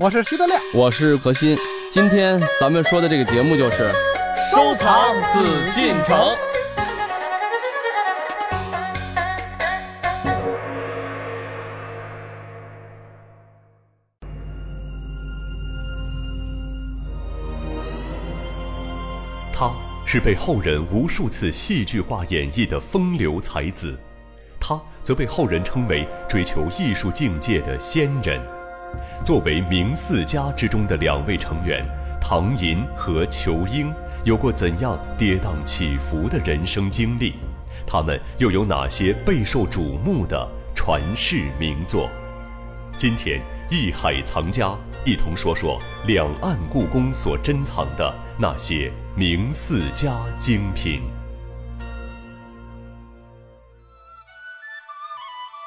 我是徐德亮，我是何鑫。今天咱们说的这个节目就是收藏紫禁城。他是被后人无数次戏剧化演绎的风流才子，他则被后人称为追求艺术境界的仙人。作为明四家之中的两位成员，唐寅和仇英有过怎样跌宕起伏的人生经历？他们又有哪些备受瞩目的传世名作？今天艺海藏家一同说说两岸故宫所珍藏的那些明四家精品。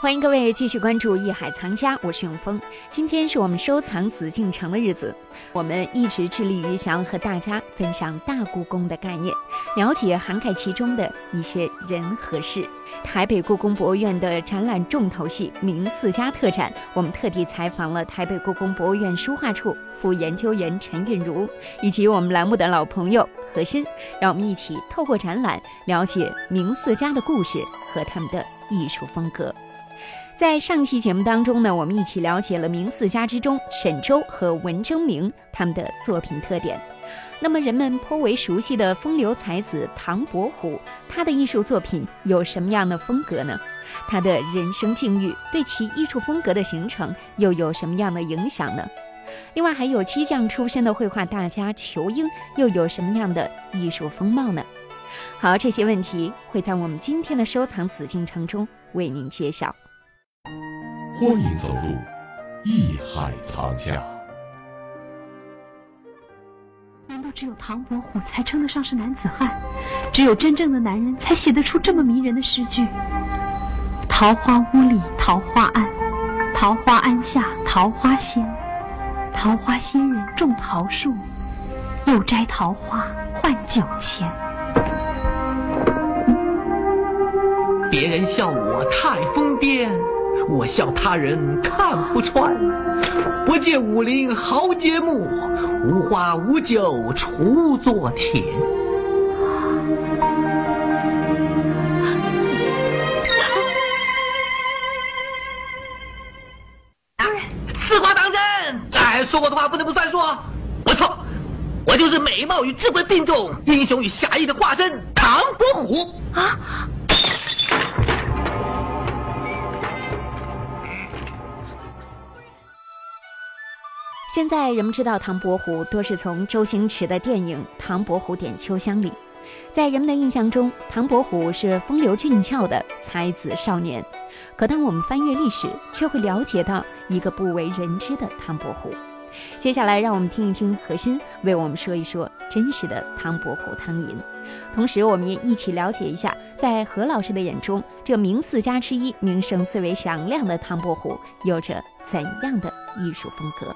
欢迎各位继续关注《艺海藏家》，我是永峰。今天是我们收藏紫禁城的日子，我们一直致力于想要和大家分享大故宫的概念，了解涵盖其中的一些人和事。台北故宫博物院的展览重头戏“明四家”特展，我们特地采访了台北故宫博物院书画处副研究员陈韵如，以及我们栏目的老朋友何鑫，让我们一起透过展览了解明四家的故事和他们的艺术风格。在上期节目当中呢，我们一起了解了明四家之中沈周和文征明他们的作品特点。那么人们颇为熟悉的风流才子唐伯虎，他的艺术作品有什么样的风格呢？他的人生境遇对其艺术风格的形成又有什么样的影响呢？另外还有漆匠出身的绘画大家裘英又有什么样的艺术风貌呢？好，这些问题会在我们今天的收藏紫禁城中为您揭晓。欢迎走入艺海藏家。难道只有唐伯虎才称得上是男子汉？只有真正的男人才写得出这么迷人的诗句？桃花坞里桃花庵，桃花庵下桃花仙，桃花仙人种桃树，又摘桃花换酒钱。别人笑我太疯癫。我笑他人看不穿，不见武林豪杰墓，无花无酒锄作田。当然此话当真？哎，说过的话不能不算数。我错，我就是美貌与智慧并重、英雄与侠义的化身唐伯虎啊！现在人们知道唐伯虎，多是从周星驰的电影《唐伯虎点秋香》里。在人们的印象中，唐伯虎是风流俊俏的才子少年。可当我们翻阅历史，却会了解到一个不为人知的唐伯虎。接下来，让我们听一听何欣为我们说一说真实的唐伯虎唐寅。同时，我们也一起了解一下，在何老师的眼中，这明四家之一、名声最为响亮的唐伯虎，有着怎样的艺术风格？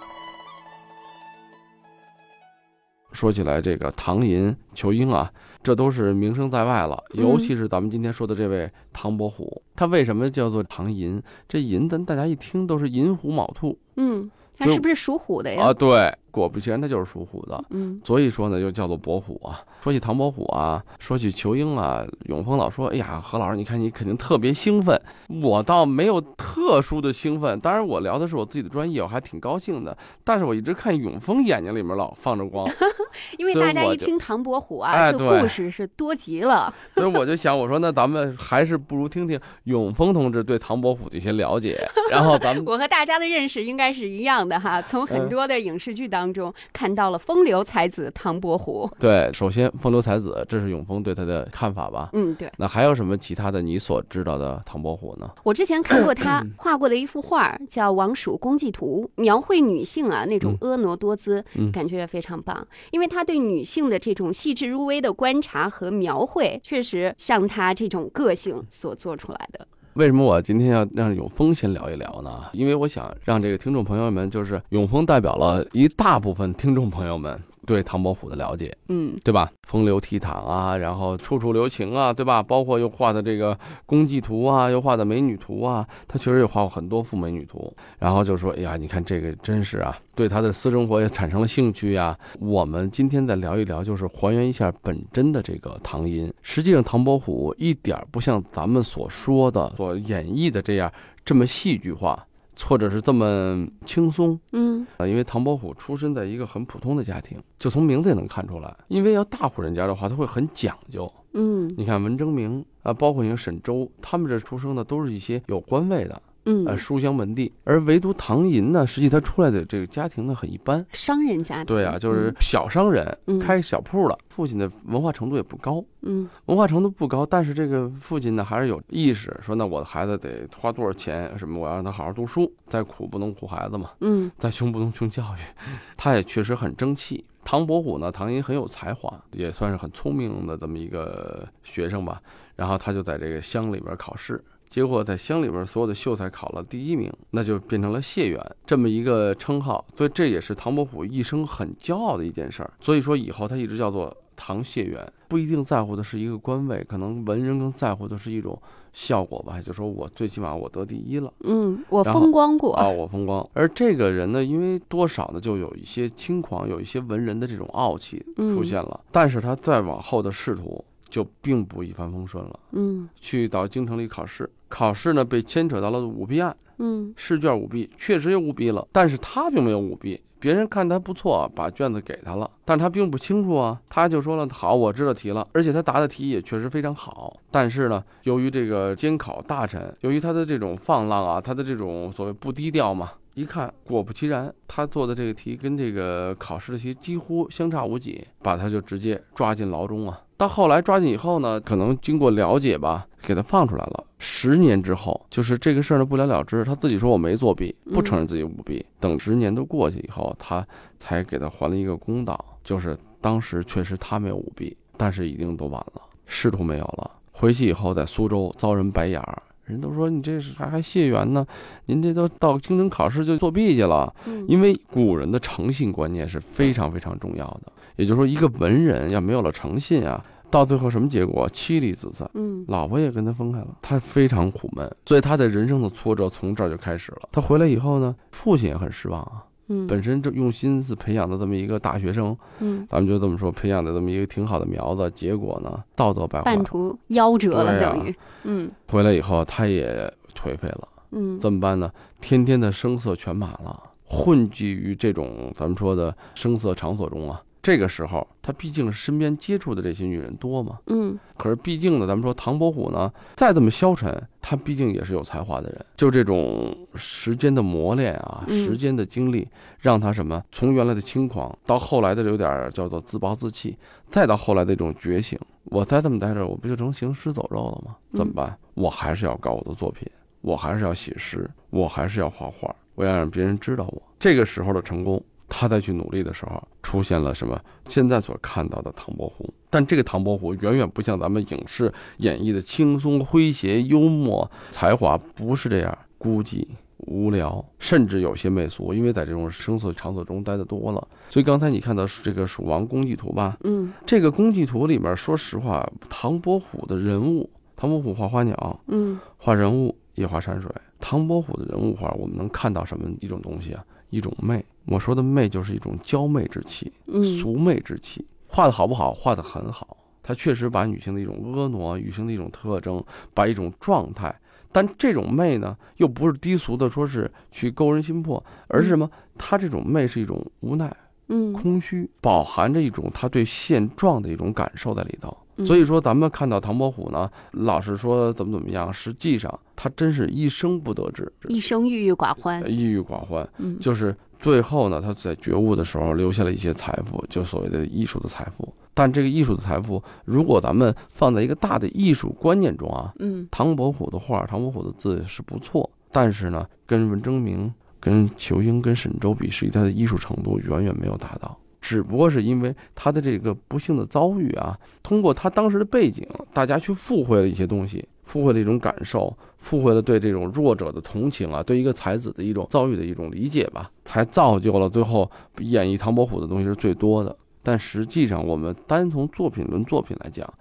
说起来，这个唐寅、仇英啊，这都是名声在外了。尤其是咱们今天说的这位唐伯虎，他为什么叫做唐寅？这寅，咱大家一听都是寅虎卯兔。嗯，他是不是属虎的呀？啊，对。果不其然，他就是属虎的，嗯，所以说呢，又叫做伯虎啊。说起唐伯虎啊，说起裘英啊，永峰老说：“哎呀，何老师，你看你肯定特别兴奋。”我倒没有特殊的兴奋，当然我聊的是我自己的专业，我还挺高兴的。但是我一直看永峰眼睛里面老放着光，因为大家一听唐伯虎啊，这故事是多极了。所以我就想，我说那咱们还是不如听听永峰同志对唐伯虎的一些了解，然后咱们 我和大家的认识应该是一样的哈，从很多的影视剧当。当中看到了风流才子唐伯虎。对，首先风流才子，这是永峰对他的看法吧？嗯，对。那还有什么其他的你所知道的唐伯虎呢？我之前看过他 画过的一幅画，叫《王蜀公祭图》，描绘女性啊那种婀娜多姿，感觉非常棒。因为他对女性的这种细致入微的观察和描绘，确实像他这种个性所做出来的。为什么我今天要让永峰先聊一聊呢？因为我想让这个听众朋友们，就是永峰代表了一大部分听众朋友们，对唐伯虎的了解，嗯对吧？风流倜傥啊，然后处处留情啊，对吧？包括又画的这个公妓图啊，又画的美女图啊，他确实也画过很多幅美女图。然后就说，哎呀，你看这个真是啊，对他的私生活也产生了兴趣呀。我们今天再聊一聊，就是还原一下本真的这个唐寅。实际上，唐伯虎一点不像咱们所说的、所演绎的这样这么戏剧化。或者是这么轻松嗯啊，因为唐伯虎出身在一个很普通的家庭，就从名字也能看出来。因为要大户人家的话，他会很讲究。嗯你看文征明啊，包括你看沈周，他们这出生的都是一些有官位的，呃，嗯，书香门第。而唯独唐寅呢，实际他出来的这个家庭呢很一般。商人家庭，对啊，就是小商人，嗯开小铺了。父亲的文化程度也不高，嗯文化程度不高，但是这个父亲呢还是有意识，说那我的孩子得花多少钱，什么我要让他好好读书，再苦不能苦孩子嘛。嗯再穷不能穷教育，他也确实很争气。唐伯虎呢，唐寅很有才华，也算是很聪明的这么一个学生吧。然后他就在这个乡里边考试，结果在乡里边所有的秀才考了第一名，那就变成了谢元这么一个称号。所以这也是唐伯虎一生很骄傲的一件事儿。所以说以后他一直叫做唐谢元，不一定在乎的是一个官位，可能文人更在乎的是一种效果吧，就说我最起码我得第一了。嗯，我风光过，啊，我风光。而这个人呢，因为多少呢，就有一些轻狂，有一些文人的这种傲气嗯出现了。但是他再往后的仕途就并不一帆风顺了。嗯去到京城里考试，考试呢被牵扯到了舞弊案，嗯试卷舞弊，确实有舞弊了，但是他并没有舞弊。别人看他不错，把卷子给他了，但是他并不清楚啊。他就说了：“好，我知道题了，而且他答的题也确实非常好。但是呢，由于这个监考大臣，由于他的这种放浪啊，他的这种所谓不低调嘛，一看果不其然，他做的这个题跟这个考试的题几乎相差无几，把他就直接抓进牢中啊。到后来抓紧以后呢，可能经过了解吧，给他放出来了。十年之后，就是这个事儿呢不了了之，他自己说我没作弊，不承认自己舞弊。等十年都过去以后，他才给他还了一个公道，就是当时确实他没有舞弊，但是已经都晚了，仕途没有了。回去以后在苏州遭人白眼儿，人都说你这是还还谢元呢，您这都到京城考试就作弊去了。嗯，因为古人的诚信观念是非常非常重要的，也就是说，一个文人要没有了诚信啊，到最后什么结果？妻离子散。嗯老婆也跟他分开了，他非常苦闷，所以他的人生的挫折从这儿就开始了。他回来以后呢，父亲也很失望啊。嗯，本身这用心思培养的这么一个大学生，嗯咱们就这么说，培养的这么一个挺好的苗子，结果呢，道德败坏半，途夭折了，等于，嗯回来以后他也颓废了。嗯怎么办呢？天天的声色犬马了，混迹于这种咱们说的声色场所中啊。这个时候，他毕竟身边接触的这些女人多嘛。嗯可是毕竟呢，咱们说唐伯虎呢，再这么消沉，他毕竟也是有才华的人。就这种时间的磨练啊，嗯时间的经历，让他什么从原来的轻狂，到后来的有点叫做自暴自弃，再到后来的这种觉醒。我再这么待着，我不就成行尸走肉了吗？怎么办？我还是要搞我的作品，我还是要写诗，我还是要画画，我要让别人知道我。这个时候的成功，他再去努力的时候，出现了什么？现在所看到的唐伯虎，但这个唐伯虎远远不像咱们影视演绎的轻松诙谐、幽默、才华，不是这样，孤寂。无聊，甚至有些媚俗，因为在这种声色场所中待的多了，所以刚才你看到这个《蜀王公祭图》吧，嗯这个公祭图里面，说实话，唐伯虎的人物，唐伯虎画花鸟，嗯画人物也画山水。唐伯虎的人物画，我们能看到什么一种东西啊？一种媚。我说的媚就是一种娇媚之气，嗯俗媚之气。画的好不好？画的很好。他确实把女性的一种婀娜、女性的一种特征，把一种状态，但这种媚呢，又不是低俗的，说是去勾人心魄，而是什么？他这种媚是一种无奈、嗯空虚，饱含着一种他对现状的一种感受在里头。嗯所以说，咱们看到唐伯虎呢，老是说怎么怎么样，实际上他真是一生不得志，一生郁郁寡欢，郁郁寡欢。嗯就是最后呢，他在觉悟的时候留下了一些财富，就所谓的艺术的财富。但这个艺术的财富，如果咱们放在一个大的艺术观念中啊，嗯唐伯虎的画、唐伯虎的字是不错，但是呢，跟文征明、跟仇英、跟沈周比，实际他的艺术程度远远没有达到。只不过是因为他的这个不幸的遭遇啊，通过他当时的背景，大家去附会了一些东西，附会了一种感受，附会了对这种弱者的同情啊，对一个才子的一种遭遇的一种理解吧，才造就了最后演绎唐伯虎的东西是最多的。但实际上，我们单从作品论作品来讲，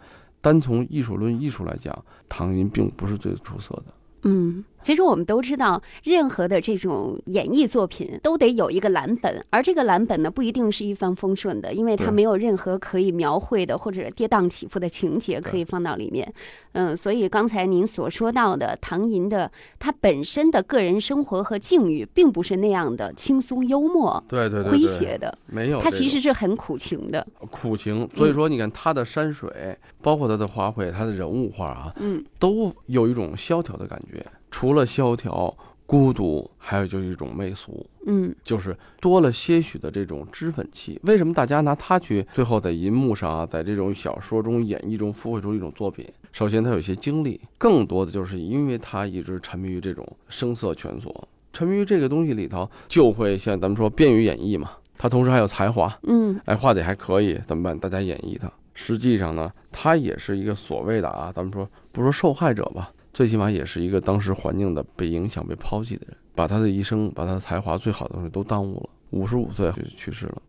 单从艺术论艺术来讲，唐寅并不是最出色的。嗯，其实我们都知道，任何的这种演绎作品都得有一个蓝本，而这个蓝本呢，不一定是一帆风顺的，因为它没有任何可以描绘的或者跌宕起伏的情节可以放到里面。嗯，所以刚才您所说到的唐寅的他本身的个人生活和境遇，并不是那样的轻松幽默、对对对，诙谐的，没有他其实是很苦情的。苦情。所以说，你看他的山水，包括他的花卉，他的人物画啊，嗯都有一种萧条的感觉。除了萧条、孤独，还有就是一种媚俗。嗯就是多了些许的这种脂粉气。为什么大家拿它去最后在银幕上啊，在这种小说中演绎中复绘出一种作品？首先，他有一些经历，更多的就是因为他一直沉迷于这种声色犬所，沉迷于这个东西里头，就会像咱们说便于演绎嘛。他同时还有才华，嗯哎，画的也还可以，怎么办？大家演绎他。实际上呢，他也是一个所谓的啊，咱们说不说受害者吧，最起码也是一个当时环境的被影响、被抛弃的人，把他的一生、把他的才华最好的东西都耽误了。五十五岁就去世了。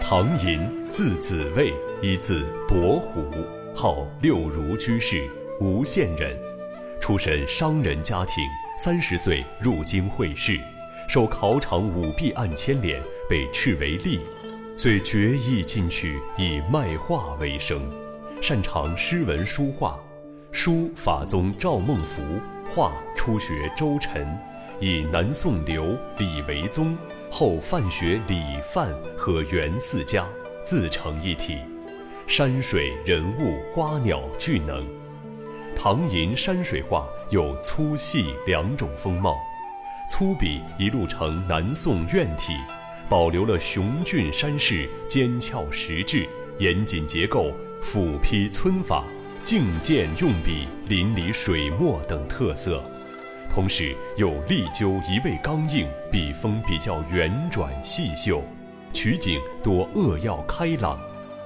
唐寅，字子卫，一字伯虎，号六如居士，吴县人，出身商人家庭。三十岁入京会试，受考场舞弊案牵连，被斥为吏，遂决意进取，以卖画为生，擅长诗文书画。书法宗赵孟頫，画初学周晨，以南宋刘、李为宗，后范学李范和袁四家，自成一体，山水、人物、花鸟俱能。唐寅山水画有粗细两种风貌，粗笔一路成南宋院体，保留了雄峻山势、尖峭石质、严谨结构、斧劈皴法、劲剑用笔、淋漓水墨等特色。同时又力究一味刚硬，笔锋比较圆转细秀，取景多扼要开朗，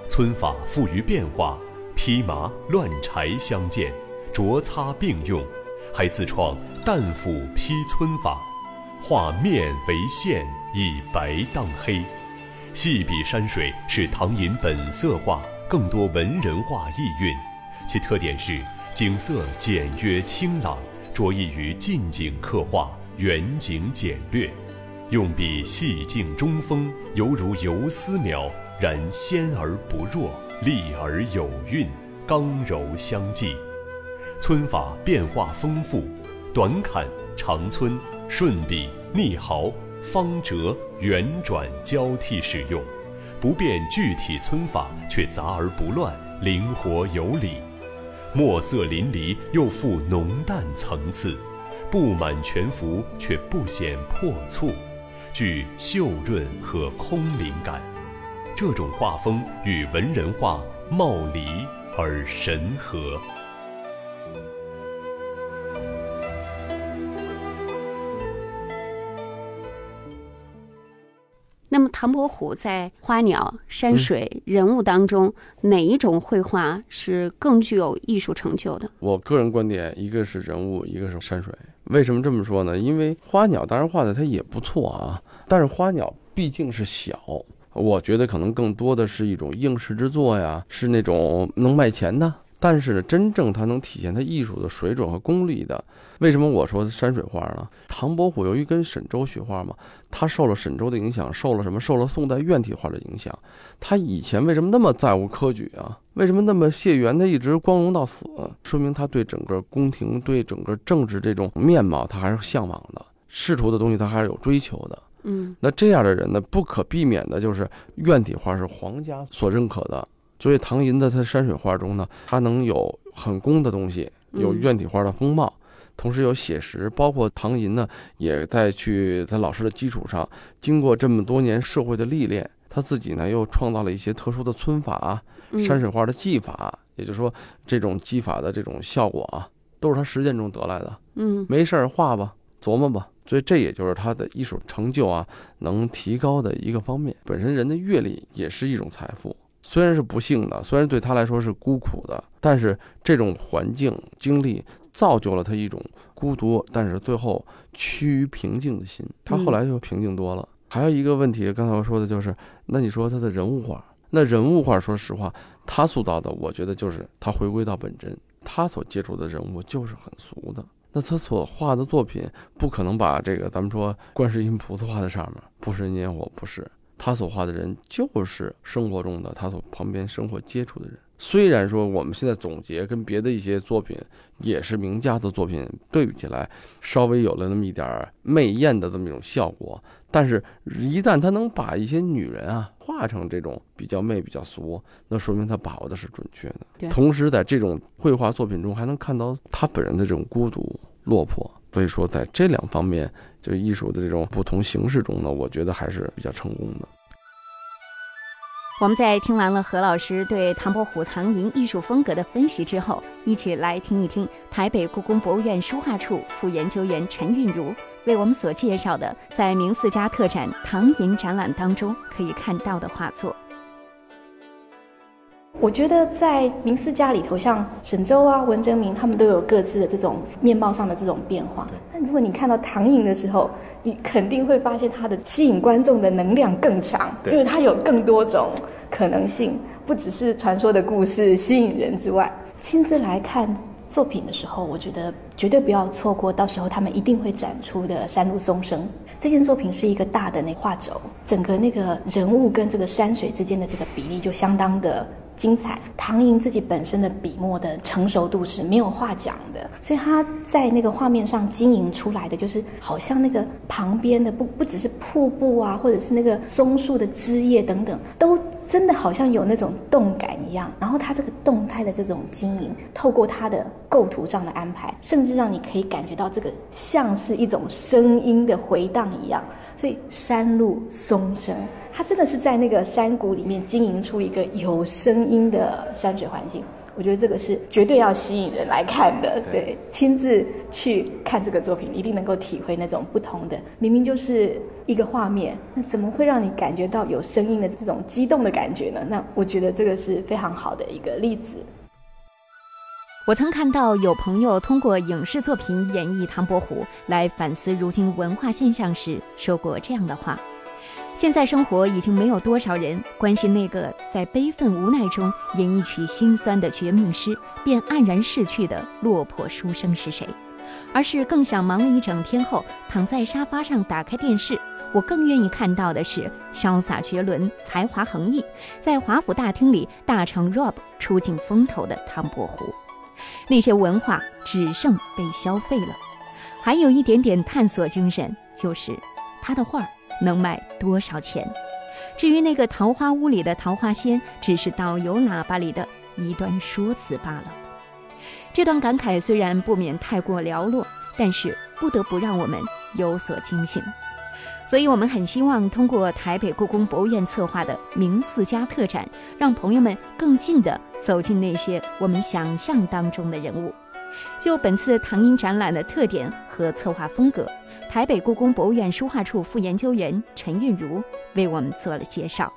皴法富于变化，披麻乱柴相间，着擦并用，还自创淡斧劈皴法，画面为线，以白当黑。细笔山水是唐寅本色画，更多文人画意蕴，其特点是景色简约清朗。着意于近景刻画，远景简略，用笔细静中锋，犹如游丝描，然纤而不弱，丽而有韵，刚柔相济。皴法变化丰富，短砍、长皴、顺笔、逆毫、方折、圆转交替使用，不变具体皴法，却杂而不乱，灵活有理。墨色淋漓，又富浓淡层次，布满全幅却不显破促，具秀润和空灵感。这种画风与文人画貌离而神合。唐伯虎在花鸟、山水、人物当中，哪一种绘画是更具有艺术成就的？我个人观点，一个是人物，一个是山水。为什么这么说呢？因为花鸟当然画的它也不错啊，但是花鸟毕竟是小，我觉得可能更多的是一种应试之作呀，是那种能卖钱的。但是呢，真正它能体现它艺术的水准和功力的，为什么我说山水画呢？唐伯虎由于跟沈周学画嘛，他受了沈周的影响，受了什么？受了宋代院体画的影响。他以前为什么那么在乎科举啊？为什么那么谢元？他一直光荣到死，说明他对整个宫廷、对整个政治这种面貌，他还是向往的。仕途的东西，他还是有追求的。嗯那这样的人呢，不可避免的就是院体画是皇家所认可的。所以唐寅的他山水画中呢，他能有很工的东西，有院体画的风貌，同时有写实。包括唐寅呢，也在去他老师的基础上，经过这么多年社会的历练，他自己呢又创造了一些特殊的皴法、啊山水画的技法。也就是说，这种技法的这种效果啊，都是他实践中得来的。嗯没事儿画吧，琢磨吧。所以这也就是他的艺术成就啊，能提高的一个方面。本身人的阅历也是一种财富。虽然是不幸的，虽然对他来说是孤苦的，但是这种环境经历造就了他一种孤独，但是最后趋于平静的心。他后来就平静多了。还有一个问题，刚才我说的就是，那你说他的人物画，那人物画，说实话，他塑造的，我觉得就是他回归到本真，他所接触的人物就是很俗的。那他所画的作品，不可能把这个咱们说观世音菩萨画在上面，不是烟火，不是他所画的人，就是生活中的他所旁边生活接触的人。虽然说我们现在总结跟别的一些作品也是名家的作品对比起来，稍微有了那么一点媚艳的这么一种效果，但是，一旦他能把一些女人啊画成这种比较媚、比较俗，那说明他把握的是准确的。同时，在这种绘画作品中，还能看到他本人的这种孤独、落魄。所以说，在这两方面，就艺术的这种不同形式中呢，我觉得还是比较成功的。我们在听完了何老师对唐伯虎唐寅艺术风格的分析之后，一起来听一听台北故宫博物院书画处副研究员陈韵如为我们所介绍的在明四家特展唐寅展览当中可以看到的画作。我觉得在明四家里头，像沈周啊、文征明，他们都有各自的这种面貌上的这种变化。但如果你看到唐寅的时候，你肯定会发现他的吸引观众的能量更强，因为他有更多种可能性，不只是传说的故事吸引人之外，亲自来看作品的时候，我觉得绝对不要错过，到时候他们一定会展出的《山路松声》这件作品是一个大的那画轴，整个那个人物跟这个山水之间的这个比例就相当的。精彩，唐寅自己本身的笔墨的成熟度是没有话讲的，所以他在那个画面上经营出来的，就是好像那个旁边的不不只是瀑布啊，或者是那个松树的枝叶等等，都真的好像有那种动感一样。然后他这个动态的这种经营，透过他的构图上的安排，甚至让你可以感觉到这个像是一种声音的回荡一样。所以山路松声。它真的是在那个山谷里面经营出一个有声音的山水环境，我觉得这个是绝对要吸引人来看的。对，亲自去看这个作品，一定能够体会那种不同的。明明就是一个画面，那怎么会让你感觉到有声音的这种激动的感觉呢？那我觉得这个是非常好的一个例子。我曾看到有朋友通过影视作品演绎唐伯虎来反思如今文化现象时，说过这样的话。现在生活已经没有多少人关心那个在悲愤无奈中演一曲心酸的绝命诗便黯然逝去的落魄书生是谁，而是更想忙了一整天后躺在沙发上打开电视。我更愿意看到的是潇洒绝伦、才华横溢，在华府大厅里大唱 rap 出尽风头的唐伯虎。那些文化只剩被消费了，还有一点点探索精神，就是他的画。能卖多少钱？至于那个桃花坞里的桃花仙，只是导游喇叭里的一段说辞罢了。这段感慨虽然不免太过寥落，但是不得不让我们有所警醒。所以我们很希望通过台北故宫博物院策划的“明四家”特展，让朋友们更近地走进那些我们想象当中的人物。就本次唐寅展览的特点和策划风格。台北故宫博物院书画处副研究员陈韵如为我们做了介绍。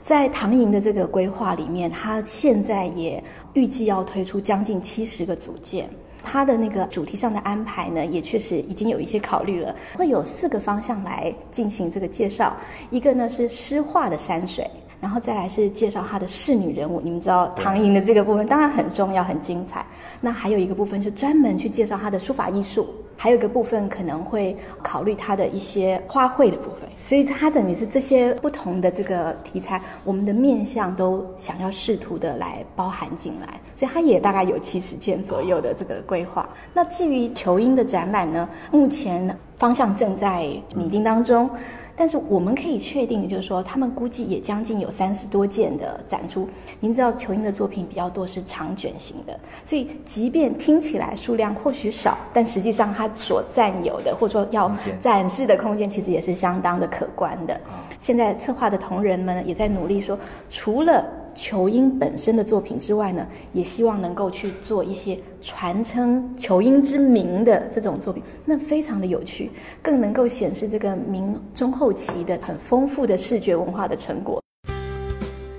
在唐寅的这个规划里面，它现在也预计要推出将近七十个组件。它的那个主题上的安排呢，也确实已经有一些考虑了，会有四个方向来进行这个介绍。一个呢是诗画的山水。然后再来是介绍他的仕女人物，你们知道唐寅的这个部分当然很重要、很精彩。那还有一个部分是专门去介绍他的书法艺术，还有一个部分可能会考虑它的一些花卉的部分。所以它等于是这些不同的这个题材，我们的面向都想要试图的来包含进来。所以它也大概有七十件左右的这个规划。那至于球英的展览呢，目前方向正在拟定当中。但是我们可以确定就是说，他们估计也将近有三十多件的展出。您知道球英的作品比较多是长卷型的，所以即便听起来数量或许少，但实际上它所占有的或者说要展示的空间，其实也是相当的可观的。现在策划的同仁们也在努力说，除了。裘英本身的作品之外呢，也希望能够去做一些传承球英之名的这种作品，那非常的有趣，更能够显示这个明中后期的很丰富的视觉文化的成果。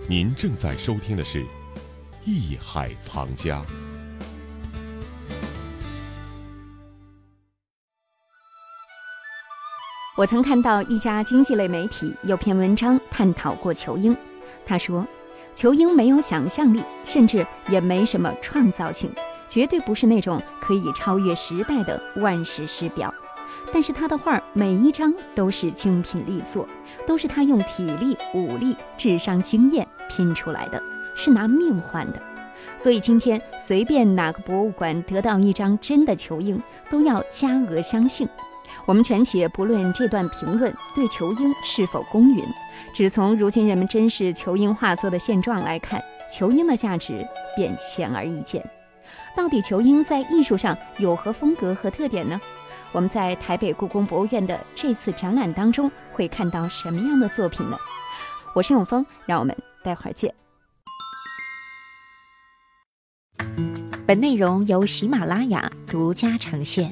您正在收听的是《艺海藏家》。我曾看到一家经济类媒体有篇文章探讨过球英，他说，仇英没有想象力，甚至也没什么创造性，绝对不是那种可以超越时代的万世师表。但是他的画每一张都是精品力作，都是他用体力、武力、智商、经验拼出来的，是拿命换的。所以今天随便哪个博物馆得到一张真的球英，都要加额相信。我们权且不论这段评论对仇英是否公允，只从如今人们珍视仇英画作的现状来看，仇英的价值便显而易见。到底仇英在艺术上有何风格和特点呢？我们在台北故宫博物院的这次展览当中会看到什么样的作品呢？我是永峰，让我们待会儿见。本内容由喜马拉雅独家呈现。